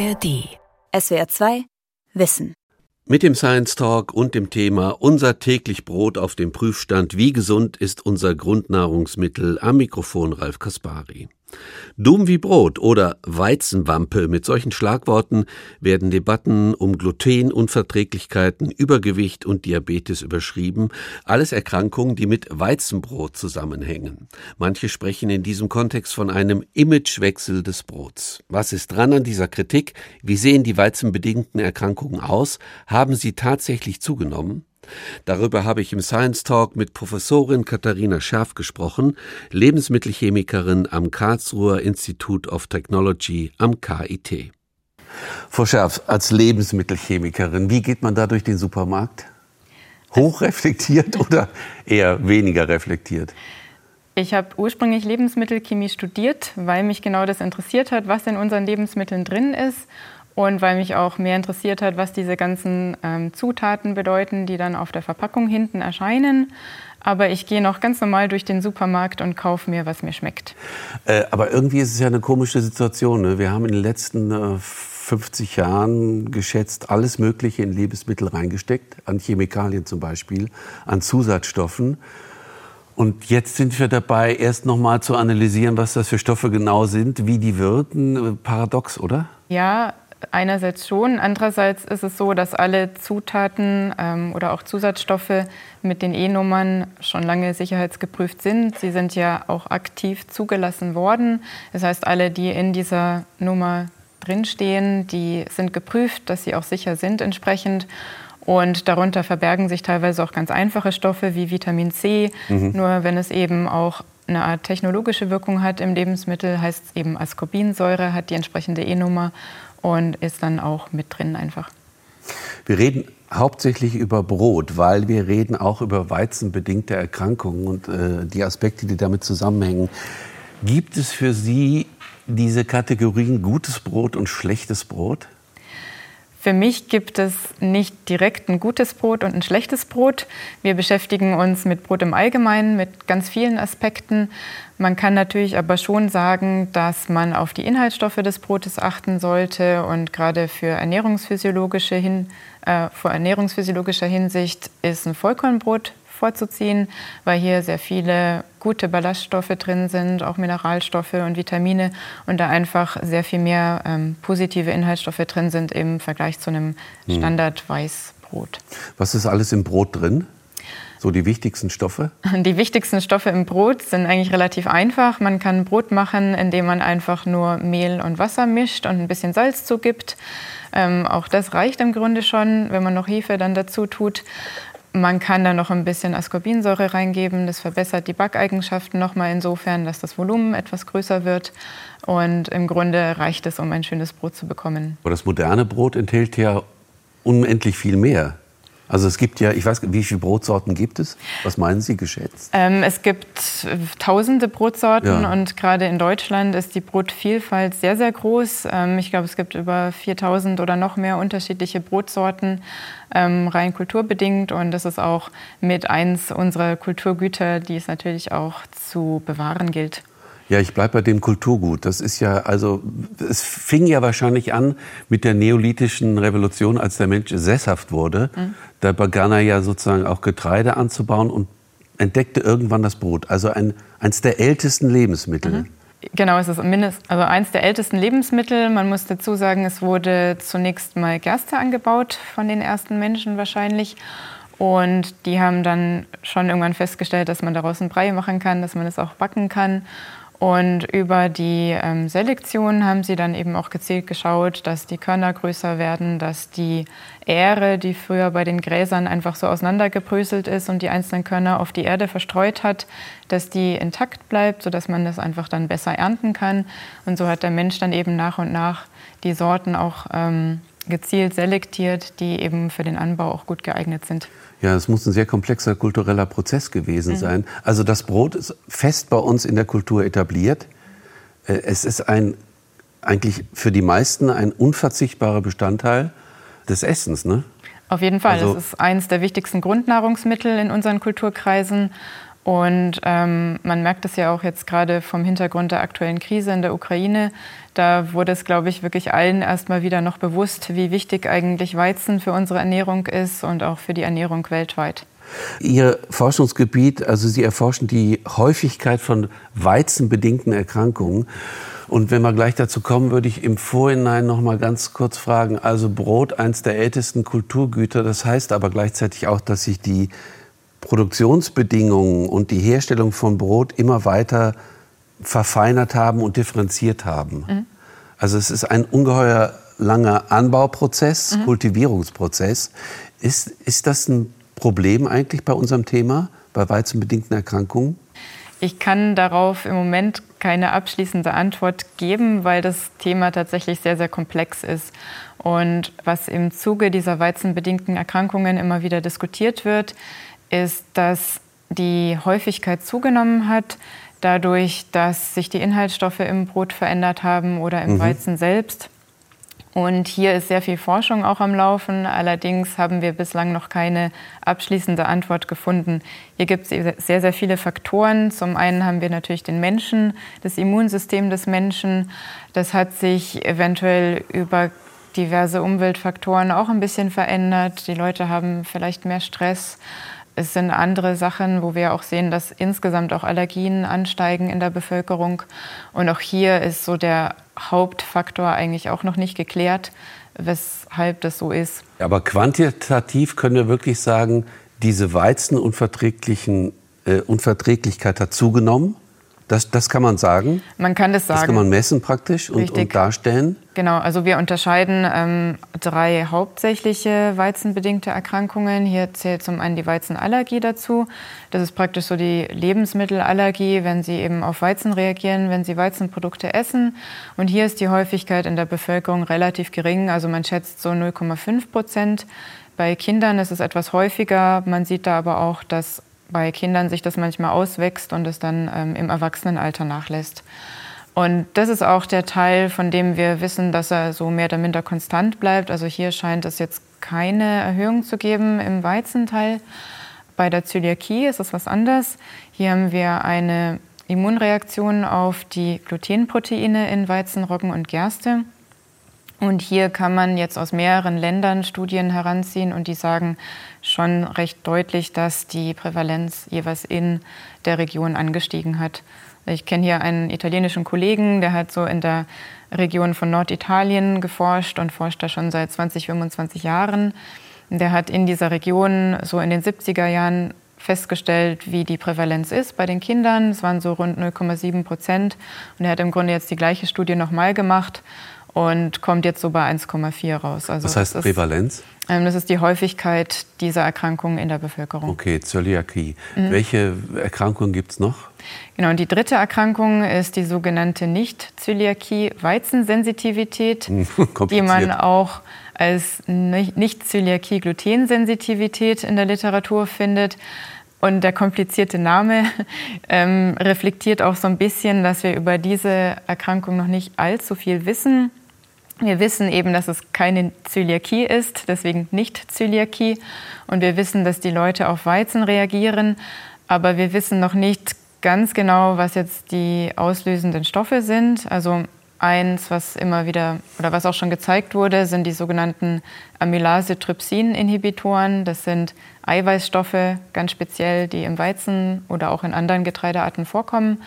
ARD. SWR 2 Wissen. Mit dem Science Talk und dem Thema Unser täglich Brot auf dem Prüfstand Wie gesund ist unser Grundnahrungsmittel am Mikrofon Ralf Kaspari. Dumm wie Brot oder Weizenwampe, mit solchen Schlagworten werden Debatten um Glutenunverträglichkeiten, Übergewicht und Diabetes überschrieben, alles Erkrankungen, die mit Weizenbrot zusammenhängen. Manche sprechen in diesem Kontext von einem Imagewechsel des Brots. Was ist dran an dieser Kritik? Wie sehen die weizenbedingten Erkrankungen aus? Haben sie tatsächlich zugenommen? Darüber habe ich im Science Talk mit Professorin Katharina Scherf gesprochen, Lebensmittelchemikerin am Karlsruher Institute of Technology am KIT. Frau Scherf, als Lebensmittelchemikerin, wie geht man da durch den Supermarkt? Hochreflektiert oder eher weniger reflektiert? Ich habe ursprünglich Lebensmittelchemie studiert, weil mich genau das interessiert hat, was in unseren Lebensmitteln drin ist und weil mich auch mehr interessiert hat, was diese ganzen ähm, Zutaten bedeuten, die dann auf der Verpackung hinten erscheinen. Aber ich gehe noch ganz normal durch den Supermarkt und kaufe mir, was mir schmeckt. Äh, aber irgendwie ist es ja eine komische Situation. Ne? Wir haben in den letzten äh, 50 Jahren geschätzt alles Mögliche in Lebensmittel reingesteckt, an Chemikalien zum Beispiel, an Zusatzstoffen. Und jetzt sind wir dabei, erst noch mal zu analysieren, was das für Stoffe genau sind, wie die wirken. Paradox, oder? Ja, einerseits schon. Andererseits ist es so, dass alle Zutaten ähm, oder auch Zusatzstoffe mit den E-Nummern schon lange sicherheitsgeprüft sind. Sie sind ja auch aktiv zugelassen worden. Das heißt, alle, die in dieser Nummer drinstehen, die sind geprüft, dass sie auch sicher sind entsprechend. Und darunter verbergen sich teilweise auch ganz einfache Stoffe wie Vitamin C. Mhm. Nur wenn es eben auch eine Art technologische Wirkung hat im Lebensmittel, heißt es eben Ascorbinsäure, hat die entsprechende E-Nummer und ist dann auch mit drin einfach. Wir reden hauptsächlich über Brot, weil wir reden auch über weizenbedingte Erkrankungen und äh, die Aspekte, die damit zusammenhängen. Gibt es für Sie diese Kategorien gutes Brot und schlechtes Brot? Für mich gibt es nicht direkt ein gutes Brot und ein schlechtes Brot. Wir beschäftigen uns mit Brot im Allgemeinen, mit ganz vielen Aspekten. Man kann natürlich aber schon sagen, dass man auf die Inhaltsstoffe des Brotes achten sollte und gerade für ernährungsphysiologische hin, äh, vor ernährungsphysiologischer Hinsicht ist ein Vollkornbrot vorzuziehen, weil hier sehr viele gute Ballaststoffe drin sind, auch Mineralstoffe und Vitamine und da einfach sehr viel mehr ähm, positive Inhaltsstoffe drin sind im Vergleich zu einem hm. Standard-Weißbrot. Was ist alles im Brot drin? So die wichtigsten Stoffe? Die wichtigsten Stoffe im Brot sind eigentlich relativ einfach. Man kann Brot machen, indem man einfach nur Mehl und Wasser mischt und ein bisschen Salz zugibt. Ähm, auch das reicht im Grunde schon, wenn man noch Hefe dann dazu tut. Man kann da noch ein bisschen Ascorbinsäure reingeben. Das verbessert die Backeigenschaften nochmal insofern, dass das Volumen etwas größer wird. Und im Grunde reicht es, um ein schönes Brot zu bekommen. Aber das moderne Brot enthält ja unendlich viel mehr. Also es gibt ja, ich weiß, wie viele Brotsorten gibt es? Was meinen Sie geschätzt? Ähm, es gibt tausende Brotsorten ja. und gerade in Deutschland ist die Brotvielfalt sehr, sehr groß. Ähm, ich glaube, es gibt über 4000 oder noch mehr unterschiedliche Brotsorten, ähm, rein kulturbedingt. Und das ist auch mit eins unserer Kulturgüter, die es natürlich auch zu bewahren gilt. Ja, ich bleibe bei dem Kulturgut. Das ist ja, also, es fing ja wahrscheinlich an mit der neolithischen Revolution, als der Mensch sesshaft wurde. Mhm. Da begann er ja sozusagen auch Getreide anzubauen und entdeckte irgendwann das Brot. Also ein, eins der ältesten Lebensmittel. Mhm. Genau, es ist mindest, also eins der ältesten Lebensmittel. Man muss dazu sagen, es wurde zunächst mal Gerste angebaut von den ersten Menschen wahrscheinlich. Und die haben dann schon irgendwann festgestellt, dass man daraus einen Brei machen kann, dass man es auch backen kann. Und über die ähm, Selektion haben sie dann eben auch gezielt geschaut, dass die Körner größer werden, dass die Ähre, die früher bei den Gräsern einfach so auseinandergebröselt ist und die einzelnen Körner auf die Erde verstreut hat, dass die intakt bleibt, sodass man das einfach dann besser ernten kann. Und so hat der Mensch dann eben nach und nach die Sorten auch ähm, gezielt selektiert, die eben für den Anbau auch gut geeignet sind. Ja, es muss ein sehr komplexer kultureller Prozess gewesen mhm. sein. Also das Brot ist fest bei uns in der Kultur etabliert. Äh, es ist ein, eigentlich für die meisten ein unverzichtbarer Bestandteil des Essens, ne? Auf jeden Fall. Also, es ist eines der wichtigsten Grundnahrungsmittel in unseren Kulturkreisen. Und ähm, man merkt es ja auch jetzt gerade vom Hintergrund der aktuellen Krise in der Ukraine. Da wurde es, glaube ich, wirklich allen erstmal wieder noch bewusst, wie wichtig eigentlich Weizen für unsere Ernährung ist und auch für die Ernährung weltweit. Ihr Forschungsgebiet, also Sie erforschen die Häufigkeit von weizenbedingten Erkrankungen. Und wenn wir gleich dazu kommen, würde ich im Vorhinein noch mal ganz kurz fragen. Also Brot, eins der ältesten Kulturgüter. Das heißt aber gleichzeitig auch, dass sich die Produktionsbedingungen und die Herstellung von Brot immer weiter verfeinert haben und differenziert haben. Mhm. Also es ist ein ungeheuer langer Anbauprozess, mhm. Kultivierungsprozess. Ist, ist das ein Problem eigentlich bei unserem Thema, bei weizenbedingten Erkrankungen? Ich kann darauf im Moment keine abschließende Antwort geben, weil das Thema tatsächlich sehr, sehr komplex ist. Und was im Zuge dieser weizenbedingten Erkrankungen immer wieder diskutiert wird, ist, dass die Häufigkeit zugenommen hat, dadurch, dass sich die Inhaltsstoffe im Brot verändert haben oder im mhm. Weizen selbst. Und hier ist sehr viel Forschung auch am Laufen. Allerdings haben wir bislang noch keine abschließende Antwort gefunden. Hier gibt es sehr, sehr viele Faktoren. Zum einen haben wir natürlich den Menschen, das Immunsystem des Menschen. Das hat sich eventuell über diverse Umweltfaktoren auch ein bisschen verändert. Die Leute haben vielleicht mehr Stress. Es sind andere Sachen, wo wir auch sehen, dass insgesamt auch Allergien ansteigen in der Bevölkerung. Und auch hier ist so der Hauptfaktor eigentlich auch noch nicht geklärt, weshalb das so ist. Aber quantitativ können wir wirklich sagen, diese Weizenunverträglichen äh, hat zugenommen. Das, das kann man sagen. Man kann das sagen. Das kann man messen praktisch und, und darstellen. Genau, also wir unterscheiden ähm, drei hauptsächliche weizenbedingte Erkrankungen. Hier zählt zum einen die Weizenallergie dazu. Das ist praktisch so die Lebensmittelallergie, wenn Sie eben auf Weizen reagieren, wenn Sie Weizenprodukte essen. Und hier ist die Häufigkeit in der Bevölkerung relativ gering. Also man schätzt so 0,5 Prozent. Bei Kindern ist es etwas häufiger. Man sieht da aber auch, dass bei Kindern sich das manchmal auswächst und es dann ähm, im Erwachsenenalter nachlässt. Und das ist auch der Teil, von dem wir wissen, dass er so mehr oder minder konstant bleibt. Also hier scheint es jetzt keine Erhöhung zu geben im Weizenteil. Bei der Zöliakie ist es was anderes. Hier haben wir eine Immunreaktion auf die Glutenproteine in Weizen, Roggen und Gerste. Und hier kann man jetzt aus mehreren Ländern Studien heranziehen und die sagen schon recht deutlich, dass die Prävalenz jeweils in der Region angestiegen hat. Ich kenne hier einen italienischen Kollegen, der hat so in der Region von Norditalien geforscht und forscht da schon seit 20, 25 Jahren. Der hat in dieser Region so in den 70er Jahren festgestellt, wie die Prävalenz ist bei den Kindern. Es waren so rund 0,7 Prozent. Und er hat im Grunde jetzt die gleiche Studie nochmal gemacht und kommt jetzt so bei 1,4 raus. Also Was heißt das Prävalenz? Ist, ähm, das ist die Häufigkeit dieser Erkrankungen in der Bevölkerung. Okay, Zöliakie. Mhm. Welche Erkrankungen gibt es noch? Genau, und die dritte Erkrankung ist die sogenannte Nicht-Zöliakie, Weizensensitivität, die man auch als Nicht-Zöliakie, Glutensensitivität in der Literatur findet. Und der komplizierte Name ähm, reflektiert auch so ein bisschen, dass wir über diese Erkrankung noch nicht allzu viel wissen. Wir wissen eben, dass es keine Zöliakie ist, deswegen nicht Zöliakie. Und wir wissen, dass die Leute auf Weizen reagieren. Aber wir wissen noch nicht ganz genau, was jetzt die auslösenden Stoffe sind. Also eins, was immer wieder oder was auch schon gezeigt wurde, sind die sogenannten Amylase-Trypsin-Inhibitoren. Das sind Eiweißstoffe, ganz speziell, die im Weizen oder auch in anderen Getreidearten vorkommen.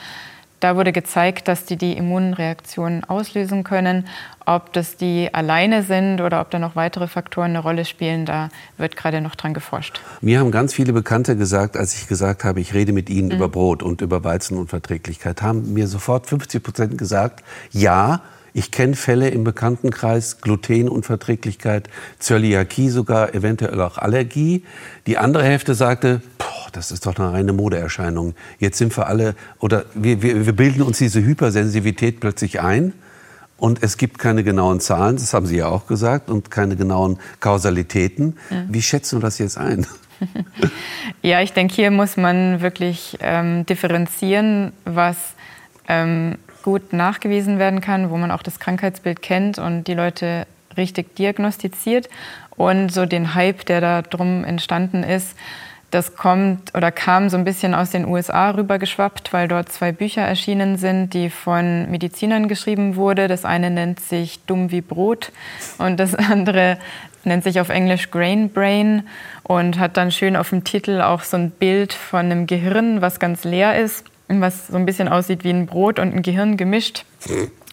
Da wurde gezeigt, dass die die Immunreaktionen auslösen können. Ob das die alleine sind oder ob da noch weitere Faktoren eine Rolle spielen, da wird gerade noch dran geforscht. Mir haben ganz viele Bekannte gesagt, als ich gesagt habe, ich rede mit ihnen mhm. über Brot und über Weizenunverträglichkeit, haben mir sofort 50 Prozent gesagt, ja, ich kenne Fälle im Bekanntenkreis, Glutenunverträglichkeit, Zöliakie sogar, eventuell auch Allergie. Die andere Hälfte sagte, das ist doch eine reine Modeerscheinung. Jetzt sind wir alle, oder wir, wir, wir bilden uns diese Hypersensitivität plötzlich ein. Und es gibt keine genauen Zahlen, das haben Sie ja auch gesagt, und keine genauen Kausalitäten. Ja. Wie schätzen wir das jetzt ein? ja, ich denke, hier muss man wirklich ähm, differenzieren, was ähm, gut nachgewiesen werden kann, wo man auch das Krankheitsbild kennt und die Leute richtig diagnostiziert. Und so den Hype, der da drum entstanden ist, Das kommt oder kam so ein bisschen aus den USA rübergeschwappt, weil dort zwei Bücher erschienen sind, die von Medizinern geschrieben wurden. Das eine nennt sich Dumm wie Brot und das andere nennt sich auf Englisch Grain Brain und hat dann schön auf dem Titel auch so ein Bild von einem Gehirn, was ganz leer ist, was so ein bisschen aussieht wie ein Brot und ein Gehirn gemischt,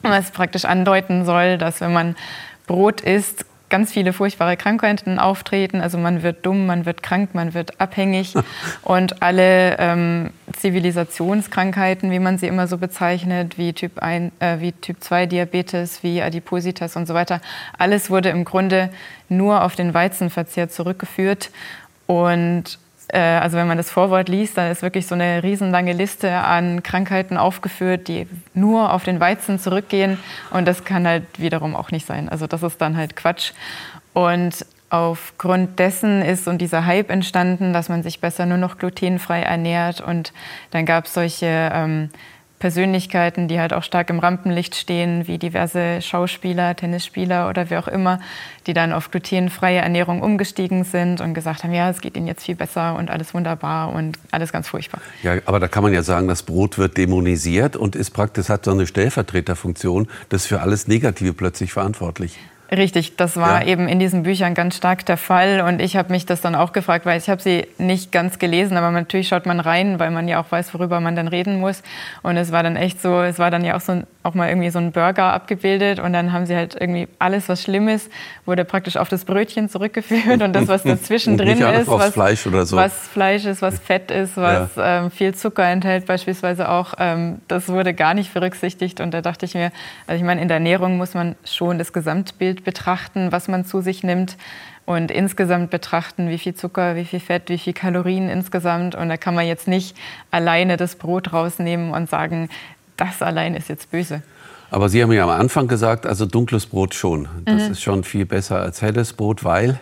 was praktisch andeuten soll, dass wenn man Brot isst, ganz viele furchtbare Krankheiten auftreten. Also man wird dumm, man wird krank, man wird abhängig und alle ähm, Zivilisationskrankheiten, wie man sie immer so bezeichnet, wie Typ, 1, äh, wie typ 2 Diabetes, wie Adipositas und so weiter, alles wurde im Grunde nur auf den Weizenverzehr zurückgeführt. Und also wenn man das Vorwort liest, dann ist wirklich so eine riesenlange Liste an Krankheiten aufgeführt, die nur auf den Weizen zurückgehen. Und das kann halt wiederum auch nicht sein. Also das ist dann halt Quatsch. Und aufgrund dessen ist und dieser Hype entstanden, dass man sich besser nur noch glutenfrei ernährt. Und dann gab es solche ähm, Persönlichkeiten, die halt auch stark im Rampenlicht stehen, wie diverse Schauspieler, Tennisspieler oder wer auch immer, die dann auf glutenfreie Ernährung umgestiegen sind und gesagt haben, ja, es geht ihnen jetzt viel besser und alles wunderbar und alles ganz furchtbar. Ja, aber da kann man ja sagen, das Brot wird dämonisiert und ist praktisch hat so eine Stellvertreterfunktion, das für alles Negative plötzlich verantwortlich. Richtig, das war ja. eben in diesen Büchern ganz stark der Fall. Und ich habe mich das dann auch gefragt, weil ich habe sie nicht ganz gelesen, aber natürlich schaut man rein, weil man ja auch weiß, worüber man dann reden muss. Und es war dann echt so, es war dann ja auch so auch mal irgendwie so ein Burger abgebildet und dann haben sie halt irgendwie alles, was schlimm ist, wurde praktisch auf das Brötchen zurückgeführt und das, was dazwischen drin ist, was Fleisch, oder so. was Fleisch ist, was Fett ist, was ja. ähm, viel Zucker enthält beispielsweise auch, ähm, das wurde gar nicht berücksichtigt und da dachte ich mir, also ich meine, in der Ernährung muss man schon das Gesamtbild betrachten, was man zu sich nimmt und insgesamt betrachten, wie viel Zucker, wie viel Fett, wie viel Kalorien insgesamt. Und da kann man jetzt nicht alleine das Brot rausnehmen und sagen, das allein ist jetzt böse. Aber Sie haben ja am Anfang gesagt, also dunkles Brot schon. Das mhm. ist schon viel besser als helles Brot, weil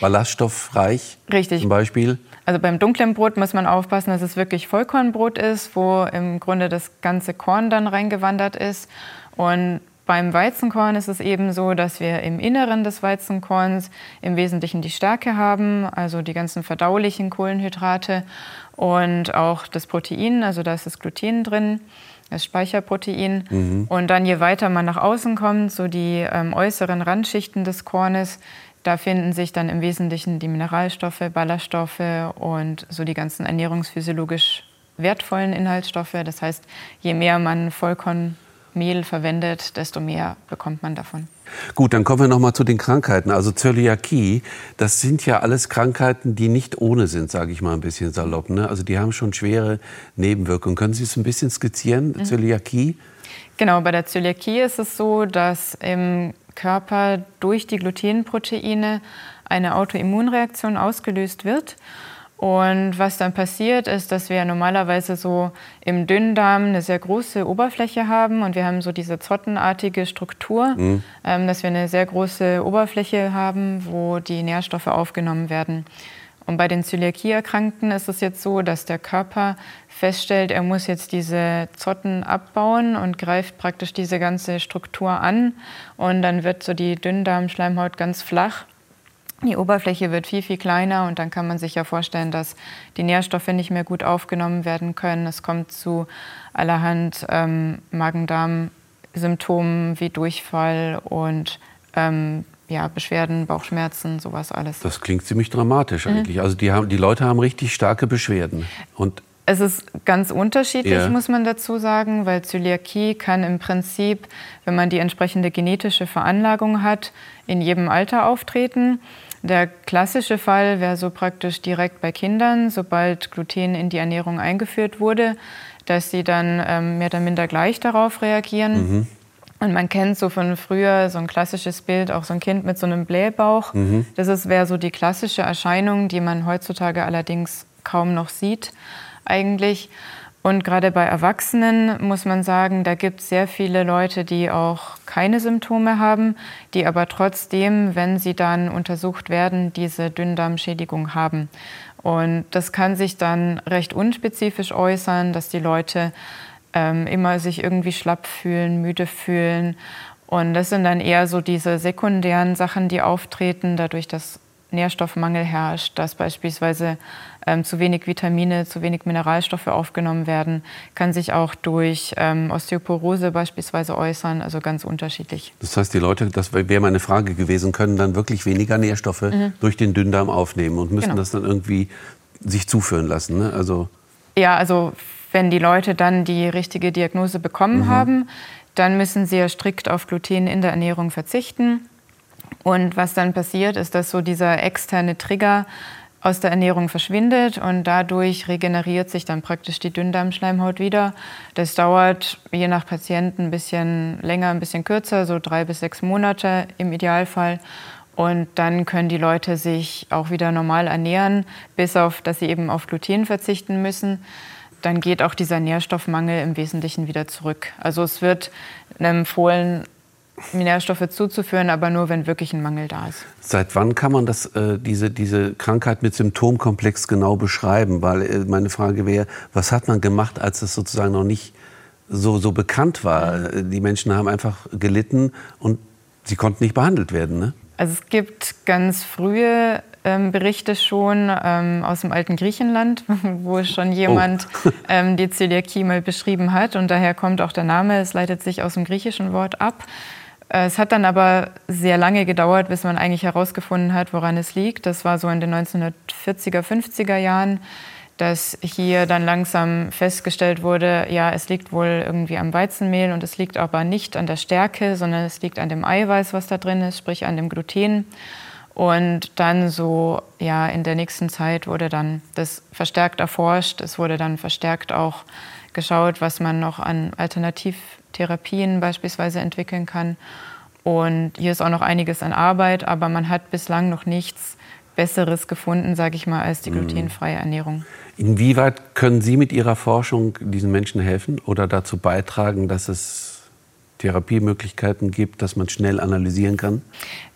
ballaststoffreich Richtig. zum Beispiel. Also beim dunklen Brot muss man aufpassen, dass es wirklich Vollkornbrot ist, wo im Grunde das ganze Korn dann reingewandert ist. Und beim Weizenkorn ist es eben so, dass wir im Inneren des Weizenkorns im Wesentlichen die Stärke haben, also die ganzen verdaulichen Kohlenhydrate und auch das Protein, also da ist das Gluten drin das Speicherprotein. Mhm. Und dann, je weiter man nach außen kommt, so die ähm, äußeren Randschichten des Kornes, da finden sich dann im Wesentlichen die Mineralstoffe, Ballaststoffe und so die ganzen ernährungsphysiologisch wertvollen Inhaltsstoffe. Das heißt, je mehr man Vollkornmehl verwendet, desto mehr bekommt man davon. Gut, dann kommen wir noch mal zu den Krankheiten. Also Zöliakie, das sind ja alles Krankheiten, die nicht ohne sind, sage ich mal ein bisschen salopp. Ne? Also die haben schon schwere Nebenwirkungen. Können Sie es ein bisschen skizzieren, mhm. Zöliakie? Genau, bei der Zöliakie ist es so, dass im Körper durch die Glutenproteine eine Autoimmunreaktion ausgelöst wird. Und was dann passiert, ist, dass wir normalerweise so im Dünndarm eine sehr große Oberfläche haben und wir haben so diese zottenartige Struktur, mhm. ähm, dass wir eine sehr große Oberfläche haben, wo die Nährstoffe aufgenommen werden. Und bei den Zöliakie-Erkrankten ist es jetzt so, dass der Körper feststellt, er muss jetzt diese Zotten abbauen und greift praktisch diese ganze Struktur an. Und dann wird so die Dünndarmschleimhaut ganz flach die Oberfläche wird viel, viel kleiner und dann kann man sich ja vorstellen, dass die Nährstoffe nicht mehr gut aufgenommen werden können. Es kommt zu allerhand ähm, Magen-Darm-Symptomen wie Durchfall und ähm, ja, Beschwerden, Bauchschmerzen, sowas alles. Das klingt ziemlich dramatisch mhm. eigentlich. Also die, haben, die Leute haben richtig starke Beschwerden. Und es ist ganz unterschiedlich, ja. muss man dazu sagen, weil Zöliakie kann im Prinzip, wenn man die entsprechende genetische Veranlagung hat, in jedem Alter auftreten. Der klassische Fall wäre so praktisch direkt bei Kindern, sobald Gluten in die Ernährung eingeführt wurde, dass sie dann ähm, mehr oder minder gleich darauf reagieren. Mhm. Und man kennt so von früher so ein klassisches Bild, auch so ein Kind mit so einem Blähbauch. Mhm. Das wäre so die klassische Erscheinung, die man heutzutage allerdings kaum noch sieht eigentlich. Und gerade bei Erwachsenen muss man sagen, da gibt es sehr viele Leute, die auch keine Symptome haben, die aber trotzdem, wenn sie dann untersucht werden, diese Dünndarmschädigung haben. Und das kann sich dann recht unspezifisch äußern, dass die Leute ähm, immer sich irgendwie schlapp fühlen, müde fühlen. Und das sind dann eher so diese sekundären Sachen, die auftreten, dadurch, dass Nährstoffmangel herrscht, dass beispielsweise ähm, zu wenig Vitamine, zu wenig Mineralstoffe aufgenommen werden, kann sich auch durch ähm, Osteoporose beispielsweise äußern, also ganz unterschiedlich. Das heißt, die Leute, das wäre meine Frage gewesen, können dann wirklich weniger Nährstoffe mhm. durch den Dünndarm aufnehmen und müssen genau. das dann irgendwie sich zuführen lassen. Ne? Also ja, also wenn die Leute dann die richtige Diagnose bekommen mhm. haben, dann müssen sie ja strikt auf Gluten in der Ernährung verzichten. Und was dann passiert, ist, dass so dieser externe Trigger aus der Ernährung verschwindet und dadurch regeneriert sich dann praktisch die Dünndarmschleimhaut wieder. Das dauert je nach Patienten ein bisschen länger, ein bisschen kürzer, so drei bis sechs Monate im Idealfall. Und dann können die Leute sich auch wieder normal ernähren, bis auf, dass sie eben auf Gluten verzichten müssen. Dann geht auch dieser Nährstoffmangel im Wesentlichen wieder zurück. Also es wird empfohlen, Nährstoffe zuzuführen, aber nur, wenn wirklich ein Mangel da ist. Seit wann kann man das, äh, diese, diese Krankheit mit Symptomkomplex genau beschreiben? Weil äh, meine Frage wäre, was hat man gemacht, als es sozusagen noch nicht so, so bekannt war? Die Menschen haben einfach gelitten und sie konnten nicht behandelt werden, ne? Also es gibt ganz frühe ähm, Berichte schon ähm, aus dem alten Griechenland, wo schon jemand oh. ähm, die Zöliakie mal beschrieben hat. Und daher kommt auch der Name. Es leitet sich aus dem griechischen Wort ab. Äh, es hat dann aber sehr lange gedauert, bis man eigentlich herausgefunden hat, woran es liegt. Das war so in den 1940er, 50er Jahren, dass hier dann langsam festgestellt wurde, ja, es liegt wohl irgendwie am Weizenmehl und es liegt aber nicht an der Stärke, sondern es liegt an dem Eiweiß, was da drin ist, sprich an dem Gluten. Und dann so, ja, in der nächsten Zeit wurde dann das verstärkt erforscht. Es wurde dann verstärkt auch geschaut, was man noch an Alternativtherapien beispielsweise entwickeln kann. Und hier ist auch noch einiges an Arbeit, aber man hat bislang noch nichts Besseres gefunden, sage ich mal, als die mhm. glutenfreie Ernährung. Inwieweit können Sie mit Ihrer Forschung diesen Menschen helfen oder dazu beitragen, dass es Therapiemöglichkeiten gibt, dass man schnell analysieren kann?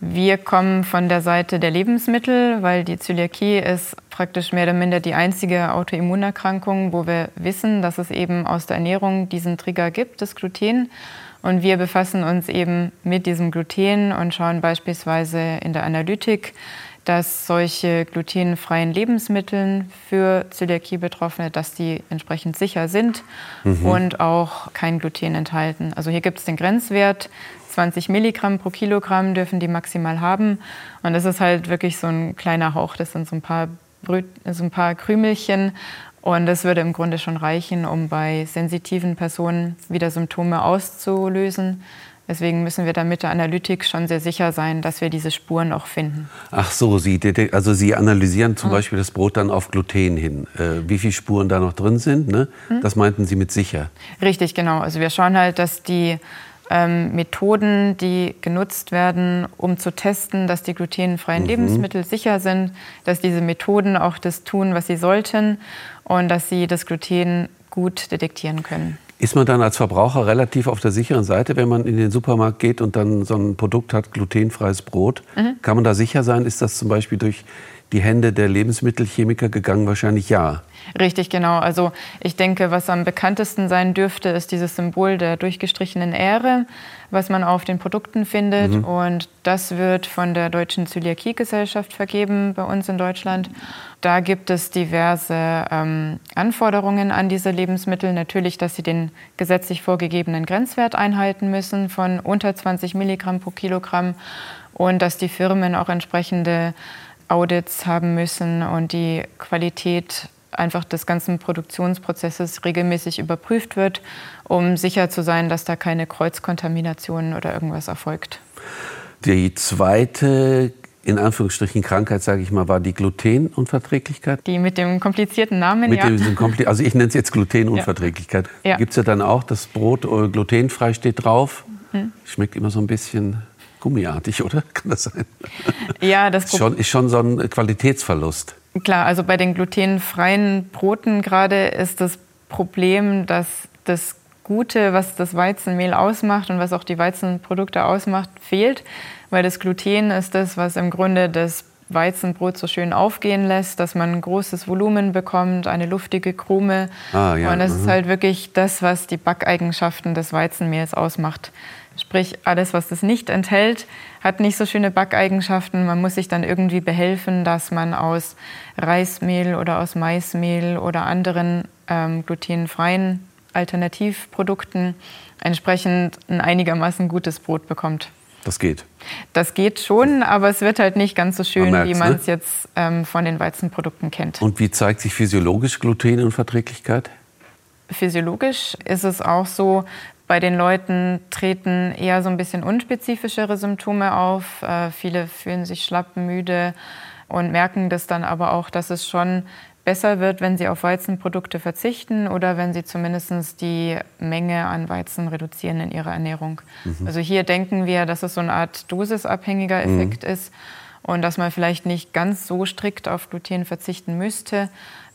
Wir kommen von der Seite der Lebensmittel, weil die Zöliakie ist praktisch mehr oder minder die einzige Autoimmunerkrankung, wo wir wissen, dass es eben aus der Ernährung diesen Trigger gibt, das Gluten. Und wir befassen uns eben mit diesem Gluten und schauen beispielsweise in der Analytik, dass solche glutenfreien Lebensmittel für Zöliakie-Betroffene, dass die entsprechend sicher sind mhm. und auch kein Gluten enthalten. Also hier gibt es den Grenzwert, 20 Milligramm pro Kilogramm dürfen die maximal haben. Und das ist halt wirklich so ein kleiner Hauch, das sind so ein paar, Brü so ein paar Krümelchen. Und das würde im Grunde schon reichen, um bei sensitiven Personen wieder Symptome auszulösen. Deswegen müssen wir da mit der Analytik schon sehr sicher sein, dass wir diese Spuren auch finden. Ach so, Sie, also Sie analysieren zum mhm. Beispiel das Brot dann auf Gluten hin. Äh, wie viele Spuren da noch drin sind, ne? Mhm. das meinten Sie mit sicher. Richtig, genau. Also wir schauen halt, dass die ähm, Methoden, die genutzt werden, um zu testen, dass die glutenfreien mhm. Lebensmittel sicher sind, dass diese Methoden auch das tun, was sie sollten und dass sie das Gluten gut detektieren können. Ist man dann als Verbraucher relativ auf der sicheren Seite, wenn man in den Supermarkt geht und dann so ein Produkt hat, glutenfreies Brot? Mhm. Kann man da sicher sein? Ist das zum Beispiel durch die Hände der Lebensmittelchemiker gegangen? Wahrscheinlich ja. Richtig, genau. Also ich denke, was am bekanntesten sein dürfte, ist dieses Symbol der durchgestrichenen Ähre, was man auf den Produkten findet. Mhm. Und das wird von der Deutschen Zöliakiegesellschaft vergeben bei uns in Deutschland. Da gibt es diverse ähm, Anforderungen an diese Lebensmittel. Natürlich, dass sie den gesetzlich vorgegebenen Grenzwert einhalten müssen von unter 20 Milligramm pro Kilogramm und dass die Firmen auch entsprechende Audits haben müssen und die Qualität einfach des ganzen Produktionsprozesses regelmäßig überprüft wird, um sicher zu sein, dass da keine Kreuzkontamination oder irgendwas erfolgt. Die zweite in Anführungsstrichen Krankheit, sage ich mal, war die Glutenunverträglichkeit. Die mit dem komplizierten Namen, mit ja. Dem Kompli also ich nenne es jetzt Glutenunverträglichkeit. Ja. Gibt es ja dann auch, das Brot äh, glutenfrei steht drauf. Mhm. Schmeckt immer so ein bisschen gummiartig, oder? Kann das sein? Ja, das ist schon, ist schon so ein Qualitätsverlust. Klar, also bei den glutenfreien Broten gerade ist das Problem, dass das Gute, was das Weizenmehl ausmacht und was auch die Weizenprodukte ausmacht, fehlt, weil das Gluten ist das, was im Grunde das Weizenbrot so schön aufgehen lässt, dass man ein großes Volumen bekommt, eine luftige Krume. Ah, ja. Und das mhm. ist halt wirklich das, was die Backeigenschaften des Weizenmehls ausmacht. Sprich, alles, was das nicht enthält, hat nicht so schöne Backeigenschaften. Man muss sich dann irgendwie behelfen, dass man aus Reismehl oder aus Maismehl oder anderen ähm, glutenfreien Alternativprodukten entsprechend ein einigermaßen gutes Brot bekommt. Das geht. Das geht schon, aber es wird halt nicht ganz so schön, man wie man es ne? jetzt ähm, von den Weizenprodukten kennt. Und wie zeigt sich physiologisch Glutenunverträglichkeit? Physiologisch ist es auch so, bei den Leuten treten eher so ein bisschen unspezifischere Symptome auf. Äh, viele fühlen sich schlapp, müde und merken das dann aber auch, dass es schon besser wird, wenn sie auf Weizenprodukte verzichten oder wenn sie zumindest die Menge an Weizen reduzieren in ihrer Ernährung. Mhm. Also hier denken wir, dass es so eine Art dosisabhängiger mhm. Effekt mhm. ist und dass man vielleicht nicht ganz so strikt auf Gluten verzichten müsste.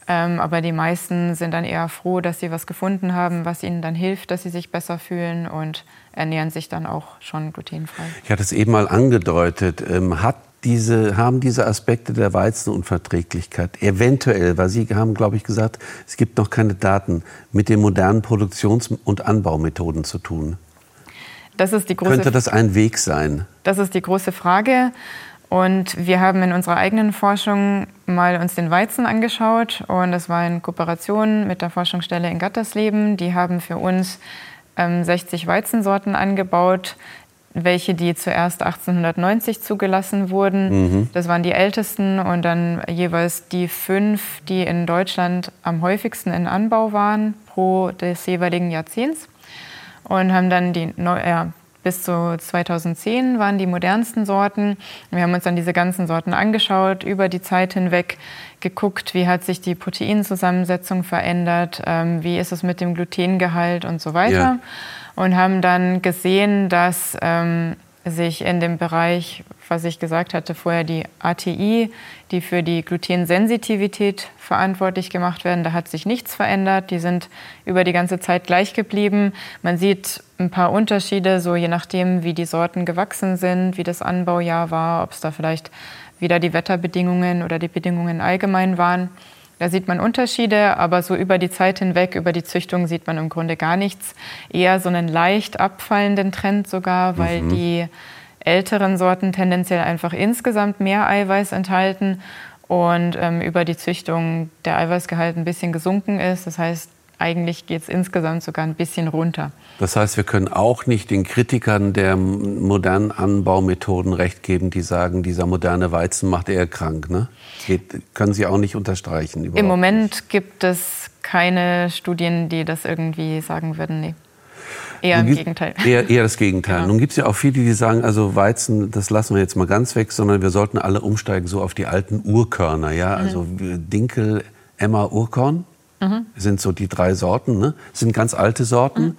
Ähm, aber die meisten sind dann eher froh, dass sie was gefunden haben, was ihnen dann hilft, dass sie sich besser fühlen und ernähren sich dann auch schon glutenfrei. Ich hatte es eben mal angedeutet. Ähm, hat diese, haben diese Aspekte der Weizenunverträglichkeit eventuell, weil Sie haben, glaube ich, gesagt, es gibt noch keine Daten, mit den modernen Produktions- und Anbaumethoden zu tun? Das Könnte das ein Weg sein? Das ist die große Frage. Und wir haben in unserer eigenen Forschung mal uns den Weizen angeschaut und das war in Kooperation mit der Forschungsstelle in Gattersleben. Die haben für uns ähm, 60 Weizensorten angebaut, welche die zuerst 1890 zugelassen wurden. Mhm. Das waren die ältesten und dann jeweils die fünf, die in Deutschland am häufigsten in Anbau waren pro des jeweiligen Jahrzehnts und haben dann die, ja, bis zu 2010 waren die modernsten Sorten. Wir haben uns dann diese ganzen Sorten angeschaut, über die Zeit hinweg geguckt, wie hat sich die Proteinzusammensetzung verändert, ähm, wie ist es mit dem Glutengehalt und so weiter. Ja. Und haben dann gesehen, dass ähm, sich in dem Bereich, was ich gesagt hatte vorher, die ATI, die für die Glutensensitivität verantwortlich gemacht werden, da hat sich nichts verändert. Die sind über die ganze Zeit gleich geblieben. Man sieht ein paar Unterschiede, so je nachdem, wie die Sorten gewachsen sind, wie das Anbaujahr war, ob es da vielleicht wieder die Wetterbedingungen oder die Bedingungen allgemein waren. Da sieht man Unterschiede, aber so über die Zeit hinweg, über die Züchtung sieht man im Grunde gar nichts. Eher so einen leicht abfallenden Trend sogar, weil mhm. die älteren Sorten tendenziell einfach insgesamt mehr Eiweiß enthalten und ähm, über die Züchtung der Eiweißgehalt ein bisschen gesunken ist. Das heißt, eigentlich geht es insgesamt sogar ein bisschen runter. Das heißt, wir können auch nicht den Kritikern der modernen Anbaumethoden recht geben, die sagen, dieser moderne Weizen macht eher krank. Ne? Geht, können Sie auch nicht unterstreichen. Im Moment nicht. gibt es keine Studien, die das irgendwie sagen würden. Nee. Eher im Gegenteil. Eher, eher das Gegenteil. Genau. Nun gibt es ja auch viele, die sagen, also Weizen, das lassen wir jetzt mal ganz weg, sondern wir sollten alle umsteigen so auf die alten Urkörner. Ja? Mhm. Also Dinkel, Emma, Urkorn mhm. sind so die drei Sorten. Ne? Das sind ganz alte Sorten. Mhm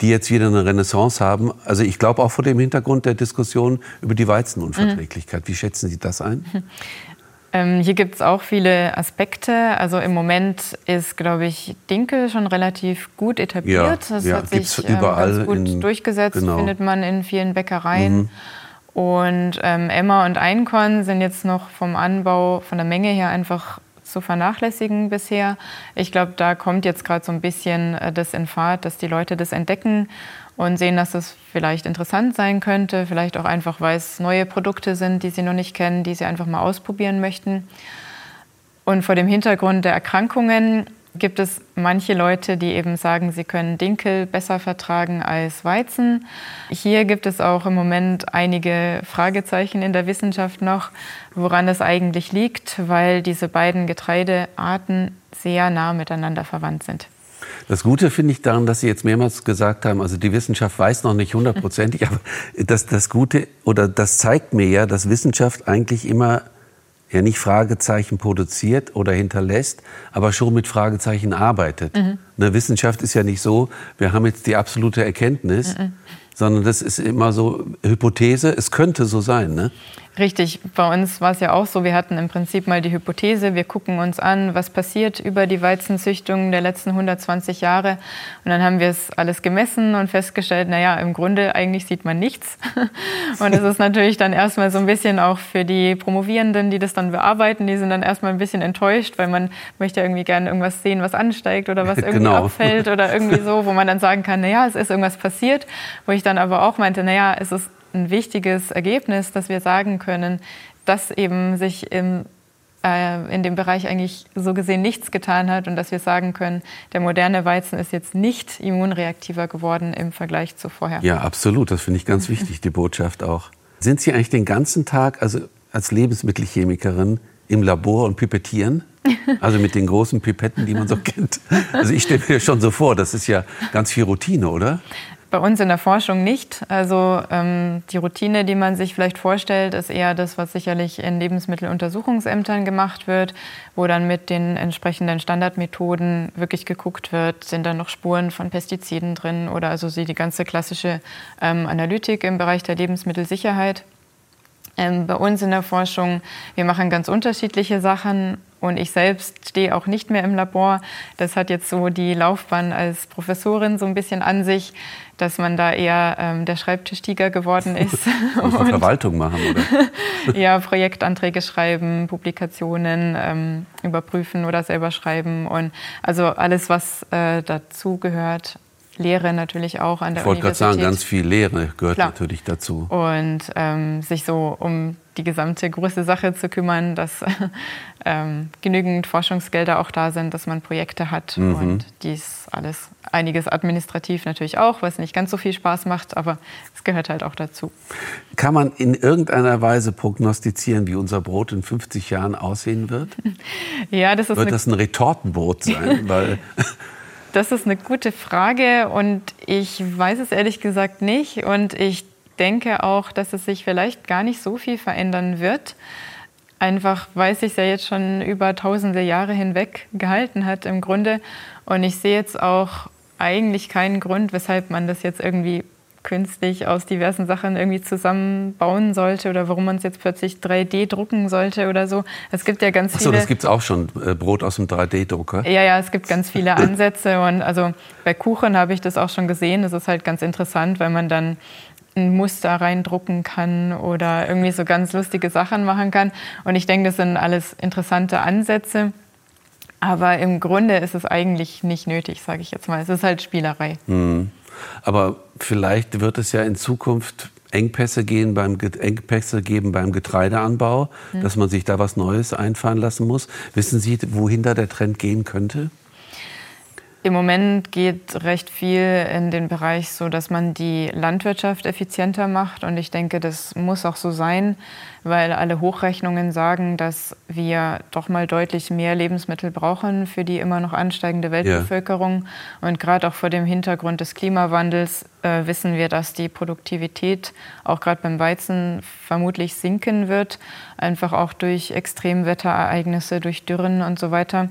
die jetzt wieder eine Renaissance haben. Also ich glaube auch vor dem Hintergrund der Diskussion über die Weizenunverträglichkeit. Mhm. Wie schätzen Sie das ein? Ähm, hier gibt es auch viele Aspekte. Also im Moment ist, glaube ich, Dinkel schon relativ gut etabliert. Ja, das ja, hat sich ähm, ganz gut in, durchgesetzt, genau. findet man in vielen Bäckereien. Mhm. Und ähm, Emma und Einkorn sind jetzt noch vom Anbau, von der Menge her einfach zu vernachlässigen bisher. Ich glaube, da kommt jetzt gerade so ein bisschen äh, das in Fahrt, dass die Leute das entdecken und sehen, dass es vielleicht interessant sein könnte, vielleicht auch einfach, weil es neue Produkte sind, die sie noch nicht kennen, die sie einfach mal ausprobieren möchten. Und vor dem Hintergrund der Erkrankungen gibt es manche Leute, die eben sagen, sie können Dinkel besser vertragen als Weizen. Hier gibt es auch im Moment einige Fragezeichen in der Wissenschaft noch, woran es eigentlich liegt, weil diese beiden Getreidearten sehr nah miteinander verwandt sind. Das Gute finde ich daran, dass Sie jetzt mehrmals gesagt haben, also die Wissenschaft weiß noch nicht hundertprozentig, aber das, das Gute oder das zeigt mir ja, dass Wissenschaft eigentlich immer ja nicht Fragezeichen produziert oder hinterlässt, aber schon mit Fragezeichen arbeitet. Mhm. Eine Wissenschaft ist ja nicht so, wir haben jetzt die absolute Erkenntnis, mhm. Sondern das ist immer so Hypothese, es könnte so sein. Ne? Richtig, bei uns war es ja auch so, wir hatten im Prinzip mal die Hypothese, wir gucken uns an, was passiert über die Weizenzüchtung der letzten 120 Jahre. Und dann haben wir es alles gemessen und festgestellt, naja, im Grunde eigentlich sieht man nichts. Und es ist natürlich dann erstmal so ein bisschen auch für die Promovierenden, die das dann bearbeiten, die sind dann erstmal ein bisschen enttäuscht, weil man möchte irgendwie gerne irgendwas sehen, was ansteigt oder was irgendwie genau. abfällt oder irgendwie so, wo man dann sagen kann, naja, es ist irgendwas passiert. Wo ich dann aber auch meinte, naja, es ist ein wichtiges Ergebnis, dass wir sagen können, dass eben sich im, äh, in dem Bereich eigentlich so gesehen nichts getan hat und dass wir sagen können, der moderne Weizen ist jetzt nicht immunreaktiver geworden im Vergleich zu vorher. Ja, absolut. Das finde ich ganz wichtig, die Botschaft auch. Sind Sie eigentlich den ganzen Tag, also als Lebensmittelchemikerin, im Labor und pipettieren? Also mit den großen Pipetten, die man so kennt. Also ich stelle mir schon so vor, das ist ja ganz viel Routine, oder? Bei uns in der Forschung nicht. Also ähm, die Routine, die man sich vielleicht vorstellt, ist eher das, was sicherlich in Lebensmitteluntersuchungsämtern gemacht wird, wo dann mit den entsprechenden Standardmethoden wirklich geguckt wird, sind da noch Spuren von Pestiziden drin oder also die ganze klassische ähm, Analytik im Bereich der Lebensmittelsicherheit. Ähm, bei uns in der Forschung, wir machen ganz unterschiedliche Sachen und ich selbst stehe auch nicht mehr im Labor. Das hat jetzt so die Laufbahn als Professorin so ein bisschen an sich, dass man da eher ähm, der Schreibtischtiger geworden ist. und Verwaltung machen, oder? ja, Projektanträge schreiben, Publikationen ähm, überprüfen oder selber schreiben und also alles, was äh, dazu gehört. Lehre natürlich auch an der ich Universität. Ich wollte gerade sagen, ganz viel Lehre gehört Klar. natürlich dazu. Und ähm, sich so um die gesamte große Sache zu kümmern, dass ähm, genügend Forschungsgelder auch da sind, dass man Projekte hat mhm. und dies alles. Einiges administrativ natürlich auch, was nicht ganz so viel Spaß macht, aber es gehört halt auch dazu. Kann man in irgendeiner Weise prognostizieren, wie unser Brot in 50 Jahren aussehen wird? ja, das ist wird das ein Retortenbrot sein? Weil das ist eine gute Frage und ich weiß es ehrlich gesagt nicht. Und ich denke auch, dass es sich vielleicht gar nicht so viel verändern wird. Einfach weil es sich ja jetzt schon über tausende Jahre hinweg gehalten hat im Grunde. Und ich sehe jetzt auch eigentlich keinen Grund, weshalb man das jetzt irgendwie künstlich aus diversen Sachen irgendwie zusammenbauen sollte oder warum man es jetzt plötzlich 3D drucken sollte oder so. Es gibt ja ganz viele. Achso, das gibt es auch schon, äh, Brot aus dem 3D-Drucker. Ja, ja, es gibt ganz viele Ansätze und also bei Kuchen habe ich das auch schon gesehen. Das ist halt ganz interessant, weil man dann ein Muster reindrucken kann oder irgendwie so ganz lustige Sachen machen kann. Und ich denke, das sind alles interessante Ansätze. Aber im Grunde ist es eigentlich nicht nötig, sage ich jetzt mal. Es ist halt Spielerei. Mhm. Aber vielleicht wird es ja in Zukunft Engpässe, gehen beim, Engpässe geben beim Getreideanbau, mhm. dass man sich da was Neues einfallen lassen muss. Wissen Sie, wohin da der Trend gehen könnte? Im Moment geht recht viel in den Bereich so, dass man die Landwirtschaft effizienter macht. Und ich denke, das muss auch so sein, weil alle Hochrechnungen sagen, dass wir doch mal deutlich mehr Lebensmittel brauchen für die immer noch ansteigende Weltbevölkerung. Ja. Und gerade auch vor dem Hintergrund des Klimawandels äh, wissen wir, dass die Produktivität auch gerade beim Weizen vermutlich sinken wird, einfach auch durch Extremwetterereignisse, durch Dürren und so weiter.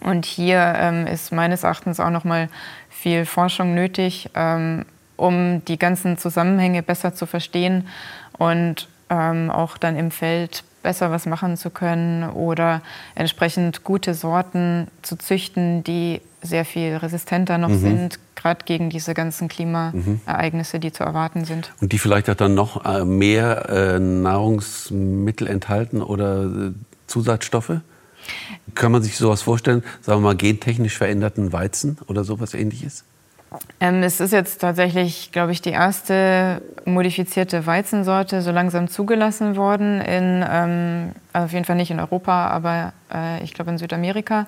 Und hier ähm, ist meines Erachtens auch noch mal viel Forschung nötig, ähm, um die ganzen Zusammenhänge besser zu verstehen und ähm, auch dann im Feld besser was machen zu können oder entsprechend gute Sorten zu züchten, die sehr viel resistenter noch mhm. sind, gerade gegen diese ganzen Klimaereignisse, die zu erwarten sind. Und die vielleicht auch dann noch äh, mehr äh, Nahrungsmittel enthalten oder äh, Zusatzstoffe? Kann man sich sowas vorstellen, sagen wir mal gentechnisch veränderten Weizen oder sowas ähnliches? Ähm, es ist jetzt tatsächlich, glaube ich, die erste modifizierte Weizensorte so langsam zugelassen worden. In, ähm, also auf jeden Fall nicht in Europa, aber äh, ich glaube in Südamerika.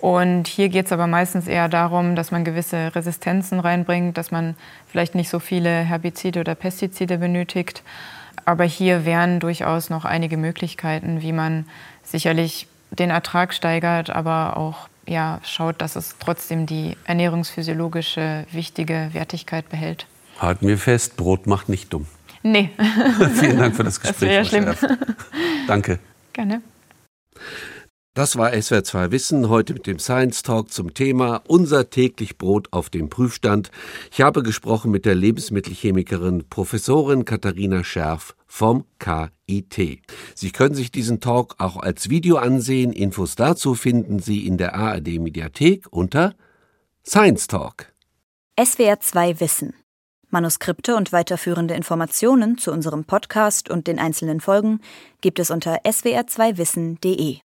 Und hier geht es aber meistens eher darum, dass man gewisse Resistenzen reinbringt, dass man vielleicht nicht so viele Herbizide oder Pestizide benötigt. Aber hier wären durchaus noch einige Möglichkeiten, wie man sicherlich den Ertrag steigert, aber auch ja, schaut, dass es trotzdem die ernährungsphysiologische wichtige Wertigkeit behält. Halten wir fest, Brot macht nicht dumm. Nee. Vielen Dank für das Gespräch. Das wäre ja schlimm. Danke. Gerne. Das war SWR2 Wissen heute mit dem Science Talk zum Thema Unser täglich Brot auf dem Prüfstand. Ich habe gesprochen mit der Lebensmittelchemikerin Professorin Katharina Scherf vom KIT. Sie können sich diesen Talk auch als Video ansehen. Infos dazu finden Sie in der ARD Mediathek unter Science Talk. SWR2 Wissen. Manuskripte und weiterführende Informationen zu unserem Podcast und den einzelnen Folgen gibt es unter swr2wissen.de.